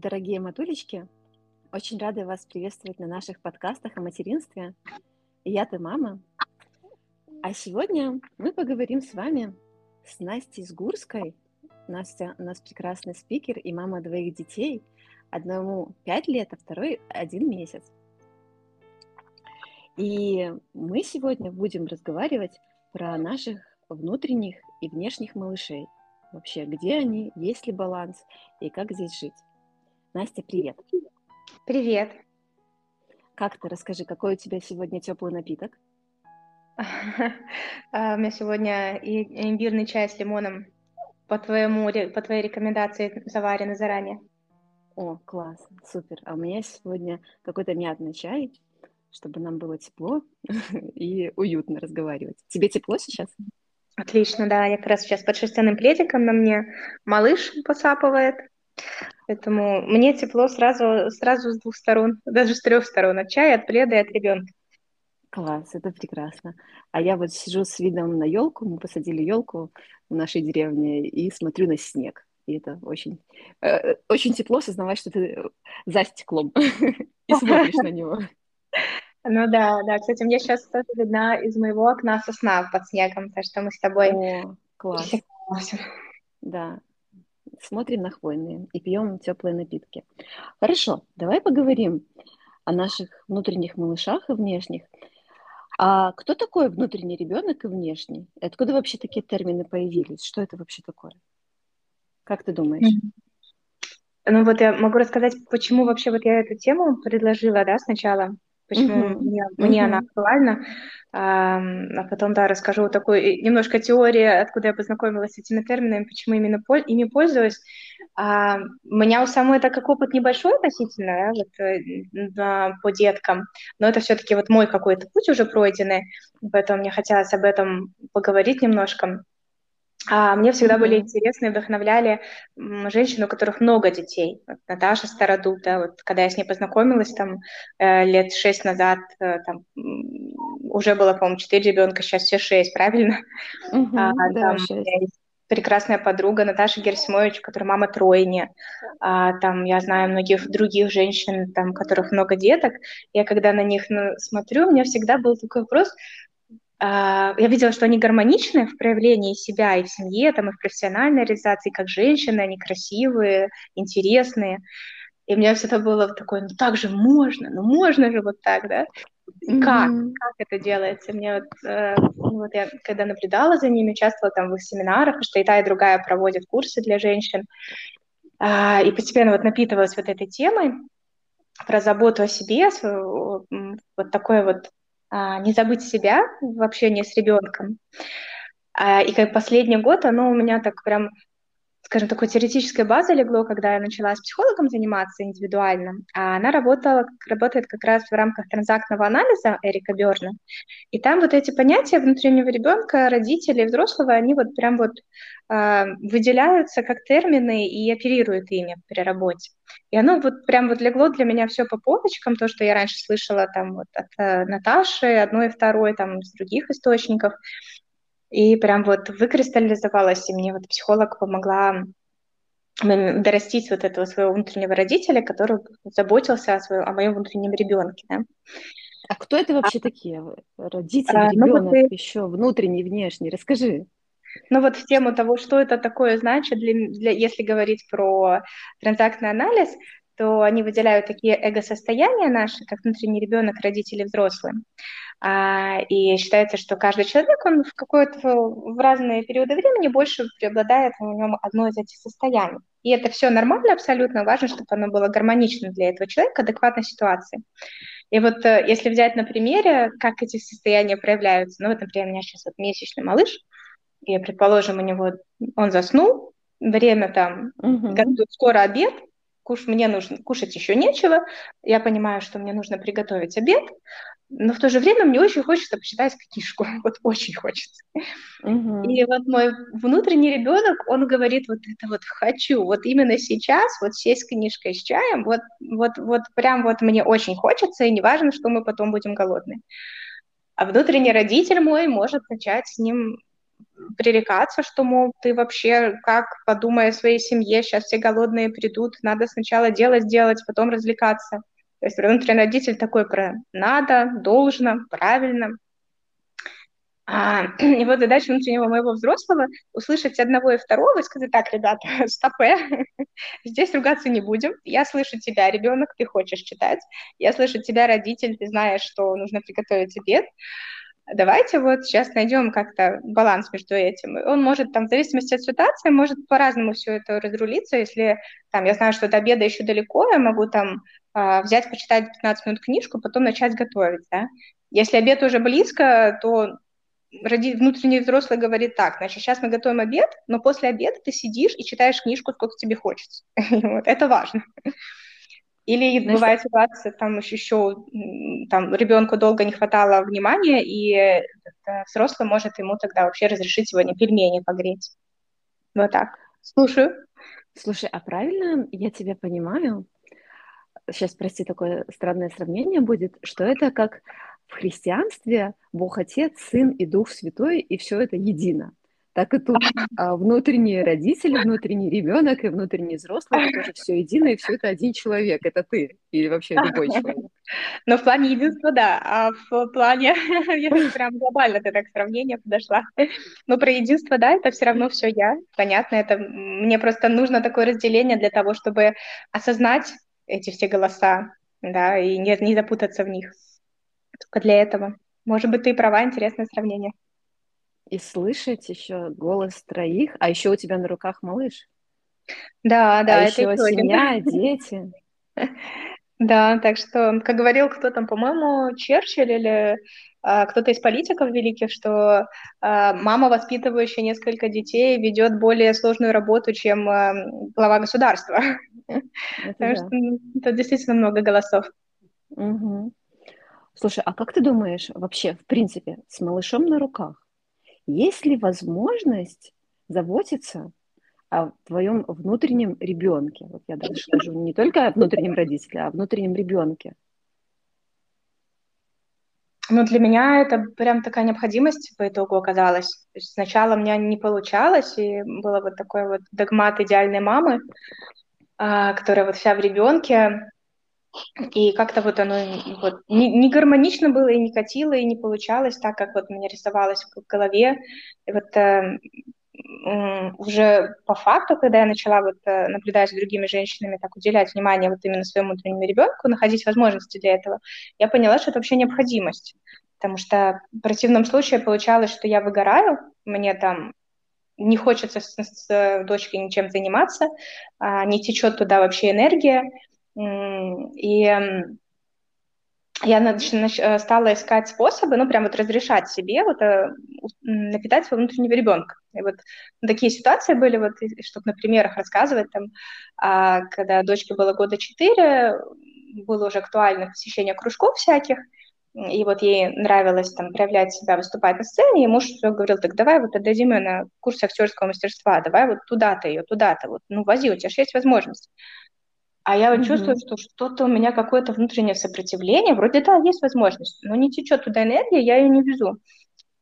дорогие матулечки! Очень рада вас приветствовать на наших подкастах о материнстве. Я ты мама. А сегодня мы поговорим с вами с Настей Сгурской. Настя у нас прекрасный спикер и мама двоих детей. Одному пять лет, а второй один месяц. И мы сегодня будем разговаривать про наших внутренних и внешних малышей. Вообще, где они, есть ли баланс и как здесь жить. Настя, привет. Привет. Как ты? Расскажи, какой у тебя сегодня теплый напиток? А, у меня сегодня имбирный чай с лимоном по, твоему, по твоей рекомендации заваренный заранее. О, класс, супер. А у меня сегодня какой-то мятный чай, чтобы нам было тепло и уютно разговаривать. Тебе тепло сейчас? Отлично, да. Я как раз сейчас под шерстяным пледиком на мне малыш посапывает. Поэтому мне тепло сразу, сразу с двух сторон, даже с трех сторон, от чая, от пледа и от ребенка. Класс, это прекрасно. А я вот сижу с видом на елку, мы посадили елку в нашей деревне и смотрю на снег. И это очень, э, очень тепло осознавать, что ты за стеклом и смотришь на него. Ну да, да. Кстати, мне сейчас тоже видна из моего окна сосна под снегом, так что мы с тобой... О, класс. Да, смотрим на хвойные и пьем теплые напитки. Хорошо, давай поговорим о наших внутренних малышах и внешних. А кто такой внутренний ребенок и внешний? Откуда вообще такие термины появились? Что это вообще такое? Как ты думаешь? Ну вот я могу рассказать, почему вообще вот я эту тему предложила, да, сначала почему mm-hmm. мне, мне mm-hmm. она актуальна. А, потом, да, расскажу такую немножко теории, откуда я познакомилась с этими терминами, почему именно пол, ими пользуюсь. А, у меня у самой это как опыт небольшой относительно, да, вот, да, по деткам, но это все-таки вот мой какой-то путь уже пройденный, поэтому мне хотелось об этом поговорить немножко. А мне всегда были интересны и вдохновляли женщины, у которых много детей. Вот Наташа Стародута, вот когда я с ней познакомилась там э, лет шесть назад, э, там уже было, по-моему, четыре ребенка, сейчас все шесть, правильно? Mm-hmm, а, да, там, прекрасная подруга Наташа Герсимович, которая мама тройни. А, там я знаю многих других женщин, там, у которых много деток. Я когда на них ну, смотрю, у меня всегда был такой вопрос, я видела, что они гармоничны в проявлении себя и в семье, там, и в профессиональной реализации, как женщины, они красивые, интересные. И у меня всегда было такое, ну так же можно, ну можно же вот так, да? Mm-hmm. Как? Как это делается? Мне вот, э, ну вот я когда наблюдала за ними, участвовала там в их семинарах, что и та, и другая проводят курсы для женщин, э, и постепенно вот напитывалась вот этой темой про заботу о себе, вот такой вот а, не забыть себя в общении с ребенком. А, и как последний год оно у меня так прям, скажем, такой теоретической базой легло, когда я начала с психологом заниматься индивидуально. А она работала, работает как раз в рамках транзактного анализа Эрика Берна. И там вот эти понятия внутреннего ребенка, родителей, взрослого, они вот прям вот э, выделяются как термины и оперируют ими при работе. И оно вот прям вот легло для меня все по полочкам, то, что я раньше слышала там вот от э, Наташи, одной и второй, там из других источников. И прям вот выкристаллизовалось, и мне вот психолог помогла дорастить вот этого своего внутреннего родителя, который заботился о, своем, о моем внутреннем ребенке. Да. А кто это вообще а, такие? Родители, а, ребенок, ну, и... еще внутренний, внешний. Расскажи. Ну вот в тему того, что это такое значит, для, для, если говорить про транзактный анализ, то они выделяют такие эго-состояния наши, как внутренний ребенок, родители, взрослые. А, и считается, что каждый человек, он в какой-то в разные периоды времени больше преобладает в нем одно из этих состояний. И это все нормально абсолютно, важно, чтобы оно было гармонично для этого человека, адекватной ситуации. И вот э, если взять на примере, как эти состояния проявляются, ну вот, например, у меня сейчас вот месячный малыш, и, предположим, у него он заснул, время там, угу. скоро обед, куш, мне нужно, кушать еще нечего, я понимаю, что мне нужно приготовить обед, но в то же время мне очень хочется почитать книжку, вот очень хочется. Угу. И вот мой внутренний ребенок, он говорит вот это вот хочу, вот именно сейчас, вот сесть с книжкой с чаем, вот, вот, вот прям вот мне очень хочется, и неважно, что мы потом будем голодны. А внутренний родитель мой может начать с ним пререкаться, что, мол, ты вообще как, подумай о своей семье, сейчас все голодные придут, надо сначала дело сделать, потом развлекаться. То есть внутренний родитель такой про надо, должно, правильно. А, и вот задача внутреннего моего взрослого услышать одного и второго и сказать, так, ребята, стопе, здесь ругаться не будем. Я слышу тебя, ребенок, ты хочешь читать. Я слышу тебя, родитель, ты знаешь, что нужно приготовить обед давайте вот сейчас найдем как-то баланс между этим. Он может там, в зависимости от ситуации, может по-разному все это разрулиться. Если там я знаю, что до обеда еще далеко, я могу там э, взять, почитать 15 минут книжку, потом начать готовить, да. Если обед уже близко, то роди... внутренний взрослый говорит так, значит, сейчас мы готовим обед, но после обеда ты сидишь и читаешь книжку, сколько тебе хочется. вот, это важно. Или Знаешь, бывает ситуация, там еще, еще там ребенку долго не хватало внимания, и взрослый может ему тогда вообще разрешить сегодня пельмени погреть. Вот так. Слушаю. Слушай, а правильно я тебя понимаю? Сейчас, прости, такое странное сравнение будет, что это как в христианстве Бог Отец, Сын и Дух Святой, и все это едино так и тут а, внутренние родители, внутренний ребенок и внутренний взрослый, это тоже все едино, и все это один человек, это ты или вообще любой человек. Но в плане единства, да, а в плане, если прям глобально ты так сравнение подошла, но про единство, да, это все равно все я, понятно, это мне просто нужно такое разделение для того, чтобы осознать эти все голоса, да, и не, не запутаться в них. Только для этого. Может быть, ты права, интересное сравнение и слышать еще голос троих, а еще у тебя на руках малыш. Да, да, а это еще семья, дети. Да, так что, как говорил кто там, по-моему, Черчилль или а, кто-то из политиков великих, что а, мама, воспитывающая несколько детей, ведет более сложную работу, чем а, глава государства. Это, да. что это действительно много голосов. Угу. Слушай, а как ты думаешь вообще, в принципе, с малышом на руках, есть ли возможность заботиться о твоем внутреннем ребенке? Вот я даже скажу не только о внутреннем родителе, а о внутреннем ребенке. Ну, для меня это прям такая необходимость по итогу оказалась. Сначала у меня не получалось, и было вот такой вот догмат идеальной мамы, а, которая вот вся в ребенке, и как-то вот оно вот, не, не гармонично было, и не катило, и не получалось так, как вот мне рисовалось в голове. И вот э, уже по факту, когда я начала вот э, наблюдать за другими женщинами, так уделять внимание вот именно своему внутреннему ребенку, находить возможности для этого, я поняла, что это вообще необходимость. Потому что в противном случае получалось, что я выгораю, мне там не хочется с, с дочкой ничем заниматься, а, не течет туда вообще энергия, и я э, стала искать способы, ну, прям вот разрешать себе вот э, напитать своего внутреннего ребенка. И вот такие ситуации были, вот, чтобы на примерах рассказывать, там, а, когда дочке было года четыре, было уже актуально посещение кружков всяких, и вот ей нравилось там проявлять себя, выступать на сцене, и муж все говорил, так давай вот отдадим ее на курс актерского мастерства, давай вот туда-то ее, туда-то, вот, ну, вози, у тебя же есть возможность. А я вот mm-hmm. чувствую, что что-то у меня какое-то внутреннее сопротивление. Вроде да, есть возможность, но не течет туда энергия, я ее не везу.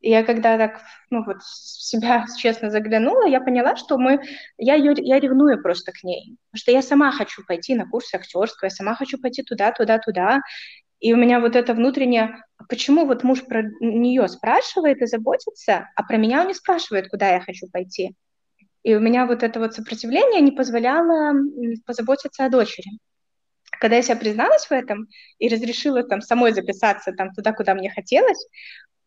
И я когда так, ну вот, себя честно заглянула, я поняла, что мы, я, ее, я ревную просто к ней. Потому что я сама хочу пойти на курсы актерства, я сама хочу пойти туда, туда, туда. И у меня вот это внутреннее, «А почему вот муж про нее спрашивает и заботится, а про меня он не спрашивает, куда я хочу пойти. И у меня вот это вот сопротивление не позволяло позаботиться о дочери. Когда я себя призналась в этом и разрешила там самой записаться там туда, куда мне хотелось,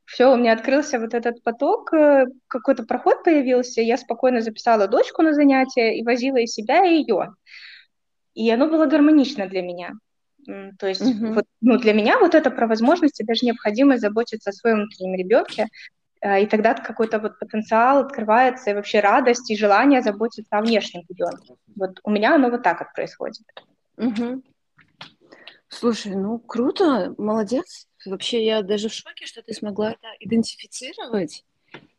все, у меня открылся вот этот поток, э, какой-то проход появился, я спокойно записала дочку на занятия и возила и себя, и ее. И оно было гармонично для меня. То есть mm-hmm. вот, ну, для меня вот это про возможности, даже необходимость заботиться о своем внутреннем ребенке, и тогда какой-то вот потенциал открывается, и вообще радость, и желание заботиться о внешнем ребенке. Вот у меня оно вот так вот происходит. Угу. Слушай, ну круто, молодец. Вообще я даже в шоке, что ты смогла это идентифицировать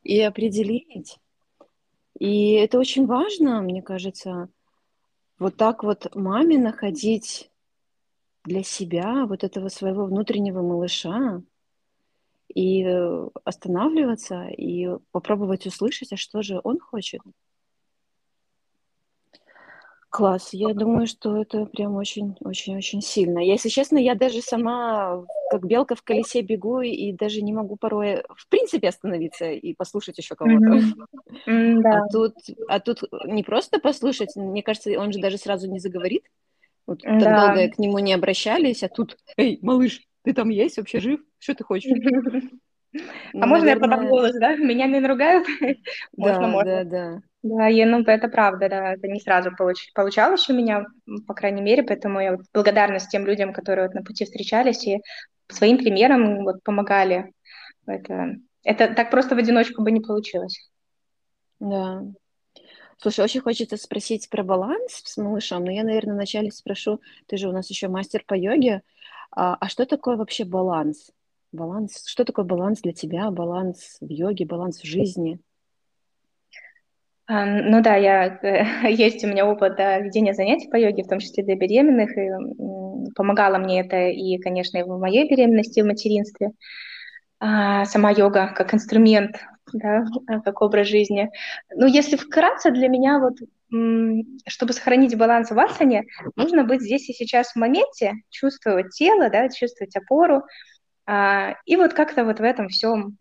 и определить. И это очень важно, мне кажется, вот так вот маме находить для себя вот этого своего внутреннего малыша, и э, останавливаться, и попробовать услышать, а что же он хочет. Класс. Я думаю, что это прям очень-очень-очень сильно. Если честно, я даже сама как белка в колесе бегу и даже не могу порой в принципе остановиться и послушать еще кого-то. Mm-hmm. Да. А тут, а тут не просто послушать, мне кажется, он же даже сразу не заговорит. Вот так да. долго к нему не обращались, а тут, эй, малыш, ты там есть, вообще жив? Что ты хочешь? Ну, а можно я подам голос, да? Меня не наругают? Можно, можно. Да, да. Да, и, ну, это правда, да, это не сразу получ, получалось у меня, по крайней мере, поэтому я вот благодарна тем людям, которые вот на пути встречались и своим примером вот помогали. Это, это так просто в одиночку бы не получилось. Да. Слушай, очень хочется спросить про баланс с малышом, но я, наверное, вначале спрошу, ты же у нас еще мастер по йоге, а, а что такое вообще баланс? Баланс, что такое баланс для тебя, баланс в йоге, баланс в жизни? Ну да, я, есть у меня опыт да, ведения занятий по йоге, в том числе для беременных, и помогала мне это и, конечно, и в моей беременности, в материнстве. А, сама йога как инструмент, да, а, как образ жизни. Ну, если вкратце, для меня вот, чтобы сохранить баланс в асане, нужно быть здесь и сейчас в моменте, чувствовать тело, да, чувствовать опору, а, и вот как-то вот в этом всем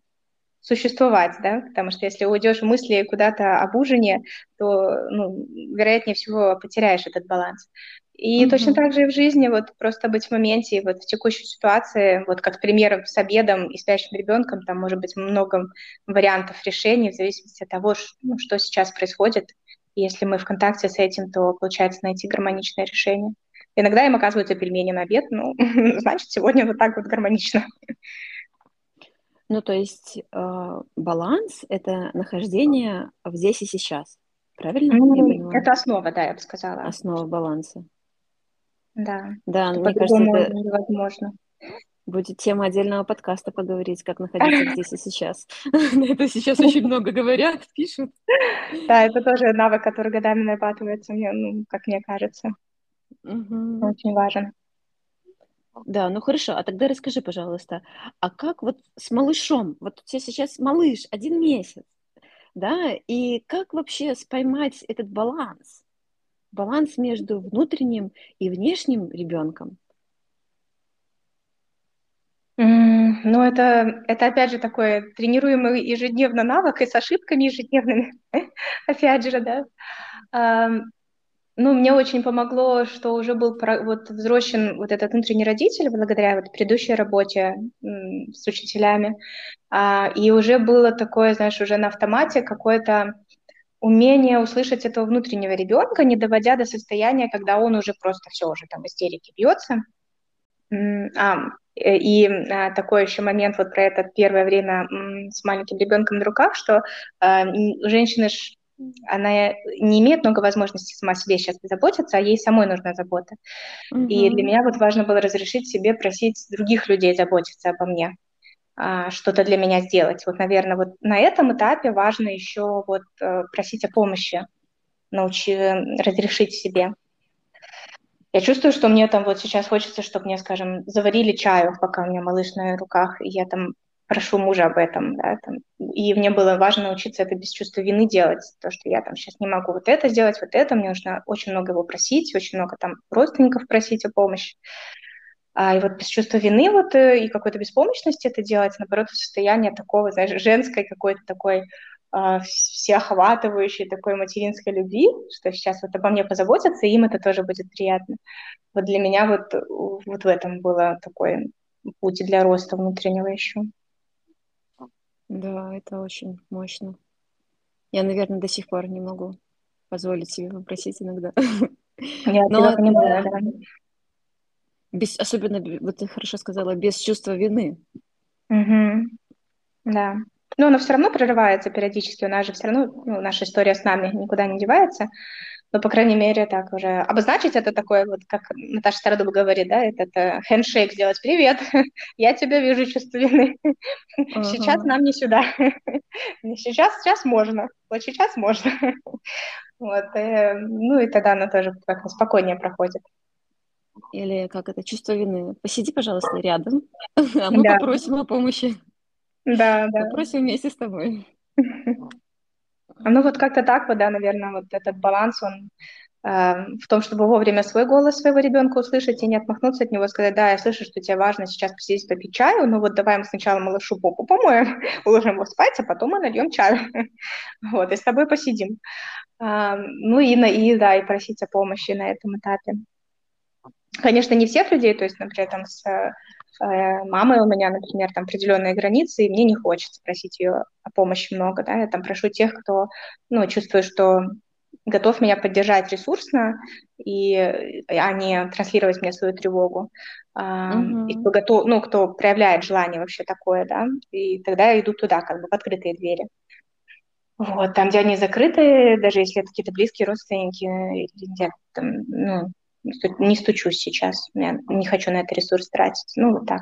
существовать, да, потому что если уйдешь в мысли куда-то об ужине, то, ну, вероятнее всего, потеряешь этот баланс. И mm-hmm. точно так же и в жизни, вот просто быть в моменте, вот в текущей ситуации, вот как пример с обедом и спящим ребенком, там может быть много вариантов решений в зависимости от того, ну, что сейчас происходит. И если мы в контакте с этим, то получается найти гармоничное решение. Иногда им оказываются пельмени на обед, ну, значит, сегодня вот так вот гармонично. Ну, то есть э, баланс — это нахождение в здесь и сейчас. Правильно? Ну, это основа, да, я бы сказала. Основа баланса. Да. Да, мне кажется, это невозможно. Будет тема отдельного подкаста поговорить, как находиться здесь и сейчас. Это сейчас очень много говорят, пишут. Да, это тоже навык, который годами нарабатывается, ну, как мне кажется. Очень важен. Да, ну хорошо, а тогда расскажи, пожалуйста, а как вот с малышом, вот у тебя сейчас малыш, один месяц, да, и как вообще споймать этот баланс, баланс между внутренним и внешним ребенком? Ну, это, это опять же такой тренируемый ежедневно навык и с ошибками ежедневными, опять же, да. Ну, мне очень помогло, что уже был вот взросшен вот этот внутренний родитель благодаря вот предыдущей работе с учителями. А, и уже было такое, знаешь, уже на автомате какое-то умение услышать этого внутреннего ребенка, не доводя до состояния, когда он уже просто все уже там истерики бьется. А, э, и а, такой еще момент вот про это первое время с маленьким ребенком на руках, что а, женщины она не имеет много возможностей сама себе сейчас заботиться, а ей самой нужна забота. Mm-hmm. И для меня вот важно было разрешить себе просить других людей заботиться обо мне, а, что-то для меня сделать. Вот, наверное, вот на этом этапе важно еще вот э, просить о помощи, научи разрешить себе. Я чувствую, что мне там вот сейчас хочется, чтобы мне, скажем, заварили чаю, пока у меня малыш на руках, и я там прошу мужа об этом, да, там, и мне было важно научиться это без чувства вины делать, то, что я там сейчас не могу вот это сделать, вот это, мне нужно очень много его просить, очень много там родственников просить о помощи, а, и вот без чувства вины вот э, и какой-то беспомощности это делать, наоборот, состояние такого, знаешь, женской какой-то такой всеохватывающей такой материнской любви, что сейчас вот обо мне позаботятся, и им это тоже будет приятно. Вот для меня вот, вот в этом было такой путь для роста внутреннего еще. Да, это очень мощно. Я, наверное, до сих пор не могу позволить себе попросить иногда. Я Но, понимаю, да. Без, особенно, вот ты хорошо сказала, без чувства вины. Угу. Да. Но оно все равно прерывается периодически. У нас же все равно, ну, наша история с нами никуда не девается но, по крайней мере, так уже обозначить это такое, вот как Наташа Стародуб говорит, да, это, это хендшейк сделать. Привет, я тебя вижу, чувство вины. Uh-huh. Сейчас нам не сюда. сейчас, сейчас можно. Вот сейчас можно. вот, и, э, ну и тогда она тоже как-то спокойнее проходит. Или как это, чувство вины. Посиди, пожалуйста, рядом, а мы да. попросим о помощи. Да, да. Попросим вместе с тобой. Ну вот как-то так вот, да, наверное, вот этот баланс, он э, в том, чтобы вовремя свой голос своего ребенка услышать и не отмахнуться от него, сказать, да, я слышу, что тебе важно сейчас посидеть попить чаю, но вот давай мы сначала малышу попу помоем, уложим его спать, а потом мы нальем чаю. Вот, и с тобой посидим. А, ну и, и, да, и просить о помощи на этом этапе. Конечно, не всех людей, то есть, например, там с Э, мамой у меня, например, там определенные границы, и мне не хочется просить ее о помощи много, да, я там прошу тех, кто, ну, чувствует, что готов меня поддержать ресурсно, и, а не транслировать мне свою тревогу. Mm-hmm. И кто готов, ну, кто проявляет желание вообще такое, да, и тогда я иду туда, как бы в открытые двери. Вот, там, где они закрыты, даже если это какие-то близкие родственники, где там, ну, не стучусь сейчас, я не хочу на это ресурс тратить. Ну, вот так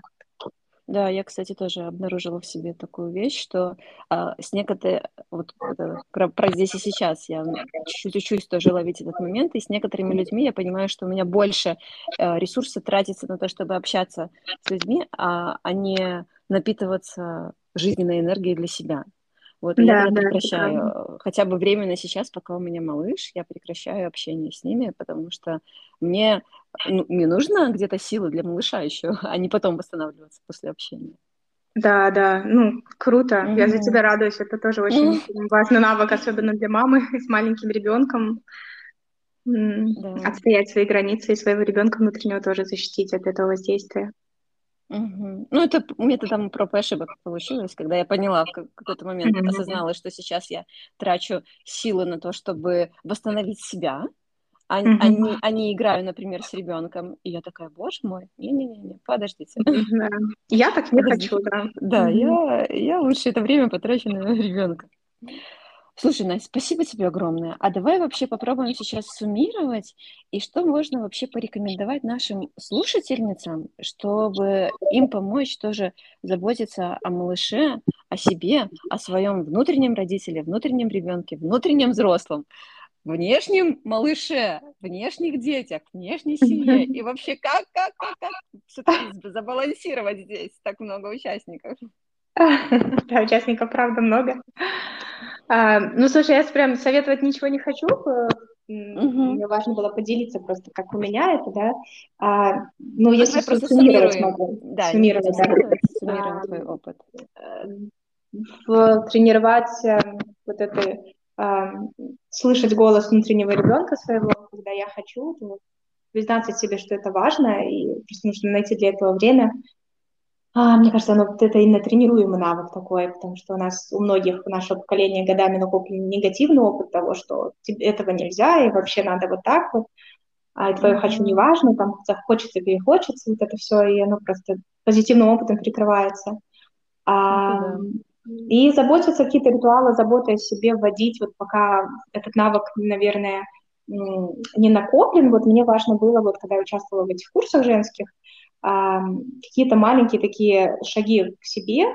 Да, я, кстати, тоже обнаружила в себе такую вещь, что а, с некоторыми, вот это, про, про здесь и сейчас, я чуть-чуть учусь тоже ловить этот момент, и с некоторыми людьми я понимаю, что у меня больше а, ресурса тратится на то, чтобы общаться с людьми, а, а не напитываться жизненной энергией для себя. Вот, да, я да, прекращаю, хотя бы временно сейчас, пока у меня малыш, я прекращаю общение с ними, потому что мне, ну, мне нужно где-то силы для малыша еще, а не потом восстанавливаться после общения. Да, да, ну, круто. Mm-hmm. Я за тебя радуюсь. Это тоже очень mm-hmm. важный навык, особенно для мамы с маленьким ребенком. Да. Отстоять свои границы и своего ребенка внутреннего тоже защитить от этого воздействия. Угу. Ну, это методом проб и ошибок получилось, когда я поняла в какой-то момент, угу. осознала, что сейчас я трачу силы на то, чтобы восстановить себя, а, угу. а, не, а не играю, например, с ребенком. И я такая, боже мой, не-не-не, подождите. Да. Я так не подождите. хочу, да. Да, угу. я, я лучше это время потрачу на ребенка. Слушай, Настя, спасибо тебе огромное. А давай вообще попробуем сейчас суммировать, и что можно вообще порекомендовать нашим слушательницам, чтобы им помочь тоже заботиться о малыше, о себе, о своем внутреннем родителе, внутреннем ребенке, внутреннем взрослом, внешнем малыше, внешних детях, внешней семье. И вообще как, как, как, как все-таки забалансировать здесь так много участников? Да, участников, правда, много. А, ну, слушай, я прям советовать ничего не хочу. Угу. Мне важно было поделиться просто, как у меня это, да. А, ну, если просто суммировать могу. Да, суммировать, да. Суммируем а, твой опыт. В, тренировать э, вот это, а, слышать голос внутреннего ребенка своего, когда я хочу, то признаться себе, что это важно, и просто нужно найти для этого время, а, мне кажется, оно, это именно тренируемый навык такой, потому что у нас, у многих нашего поколения годами накоплен негативный опыт того, что этого нельзя, и вообще надо вот так вот, а твое mm-hmm. «хочу» не важно, там захочется, перехочется, вот это все, и оно просто позитивным опытом прикрывается. А, mm-hmm. И заботиться, какие-то ритуалы заботы о себе вводить, вот пока этот навык, наверное, не накоплен, вот мне важно было, вот когда я участвовала в этих курсах женских, какие-то маленькие такие шаги к себе,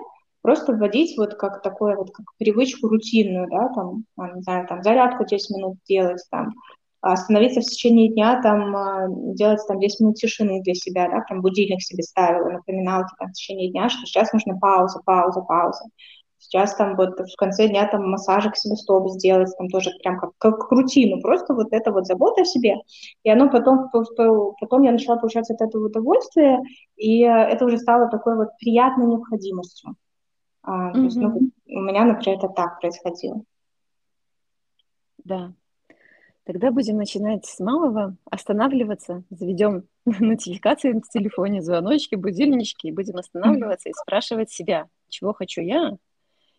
просто вводить вот как такое вот как привычку рутинную, да, там, не знаю, там зарядку 10 минут делать, там, остановиться в течение дня, там, а, делать там 10 минут тишины для себя, да, там будильник себе ставила, напоминалки там в течение дня, что сейчас нужна пауза, пауза, пауза. Сейчас там вот в конце дня там массажик себе стоп сделать, там тоже прям как, как рутину, просто вот это вот забота о себе. И оно потом, потом я начала получать от этого удовольствие, и это уже стало такой вот приятной необходимостью. А, mm-hmm. есть, ну, у меня, например, это так происходило. Да. Тогда будем начинать с малого, останавливаться, заведем нотификации в телефоне, звоночки, будильнички, и будем останавливаться и спрашивать себя, чего хочу я,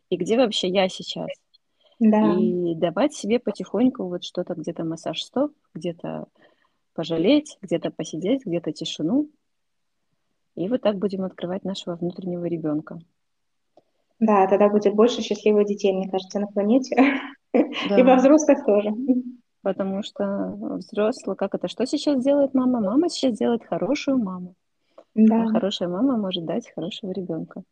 и где вообще я сейчас. Да. И давать себе потихоньку вот что-то, где-то массаж стоп, где-то пожалеть, где-то посидеть, где-то тишину. И вот так будем открывать нашего внутреннего ребенка. Да, тогда будет больше счастливых детей, мне кажется, на планете. Да. И во взрослых тоже. Потому что взрослый, как это, что сейчас делает мама? Мама сейчас делает хорошую маму. Да. А хорошая мама может дать хорошего ребенка.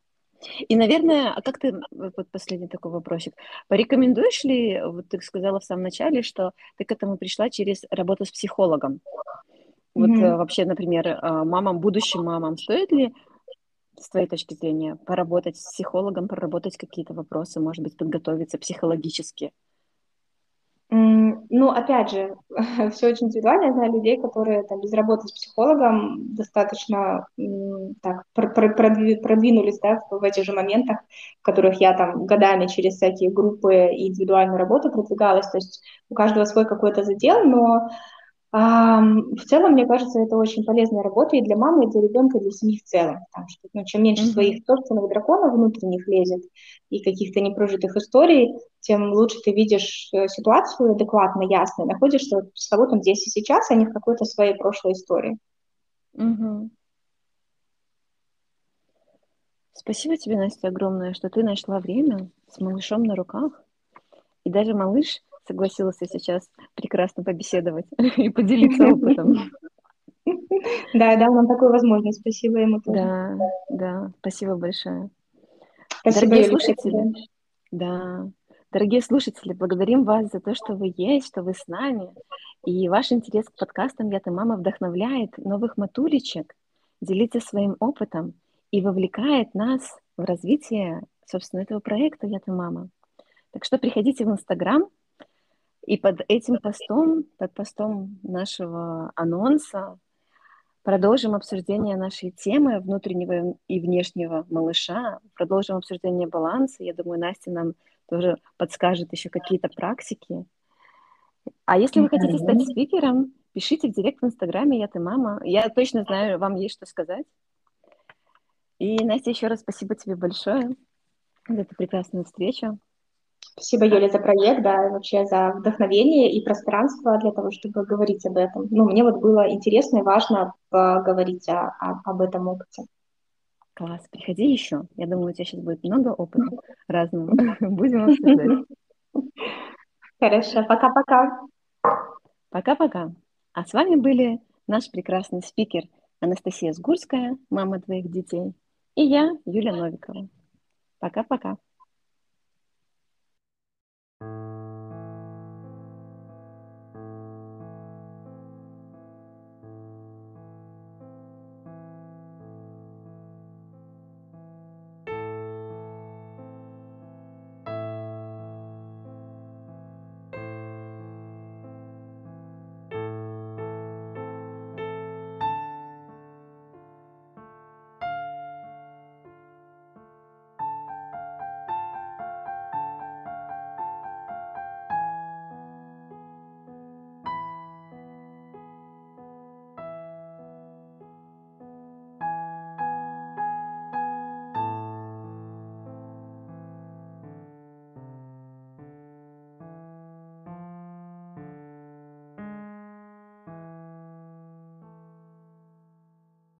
И, наверное, а как ты, вот последний такой вопросик, порекомендуешь ли, вот ты сказала в самом начале, что ты к этому пришла через работу с психологом. Вот mm-hmm. вообще, например, а, мамам, будущим мамам, стоит ли с твоей точки зрения? Поработать с психологом, проработать какие-то вопросы, может быть, подготовиться психологически? Ну, опять же, все очень индивидуально. Я знаю людей, которые там, без работы с психологом достаточно так, продвинулись да, в этих же моментах, в которых я там годами через всякие группы и индивидуальную работу продвигалась. То есть у каждого свой какой-то задел, но в целом, мне кажется, это очень полезная работа и для мамы, и для ребенка, и для семьи в целом. Потому что ну, чем меньше mm-hmm. своих собственных драконов внутренних лезет и каких-то непрожитых историй, тем лучше ты видишь э, ситуацию адекватно, ясно, находишься с кого там здесь и сейчас, а не в какой-то своей прошлой истории. Mm-hmm. Спасибо тебе, Настя, огромное, что ты нашла время с малышом на руках. И даже малыш согласился сейчас прекрасно побеседовать и поделиться опытом. Да, дал нам такую возможность. Спасибо ему тоже. Да, да, спасибо большое. Спасибо, Дорогие слушатели, да, дорогие слушатели, благодарим вас за то, что вы есть, что вы с нами. И ваш интерес к подкастам «Я-то мама» вдохновляет новых матулечек делиться своим опытом и вовлекает нас в развитие, собственно, этого проекта «Я-то мама». Так что приходите в Инстаграм, и под этим постом, под постом нашего анонса продолжим обсуждение нашей темы внутреннего и внешнего малыша, продолжим обсуждение баланса. Я думаю, Настя нам тоже подскажет еще какие-то практики. А если вы хотите стать спикером, пишите в директ в Инстаграме «Я ты мама». Я точно знаю, вам есть что сказать. И, Настя, еще раз спасибо тебе большое за эту прекрасную встречу. Спасибо, Юля, за проект, да, и вообще за вдохновение и пространство для того, чтобы говорить об этом. Ну, мне вот было интересно и важно поговорить о, о, об этом опыте. Класс, приходи еще. Я думаю, у тебя сейчас будет много опыта разного. Будем обсуждать. Хорошо, пока-пока. Пока-пока. А с вами были наш прекрасный спикер Анастасия Сгурская, мама твоих детей, и я, Юля Новикова. Пока-пока.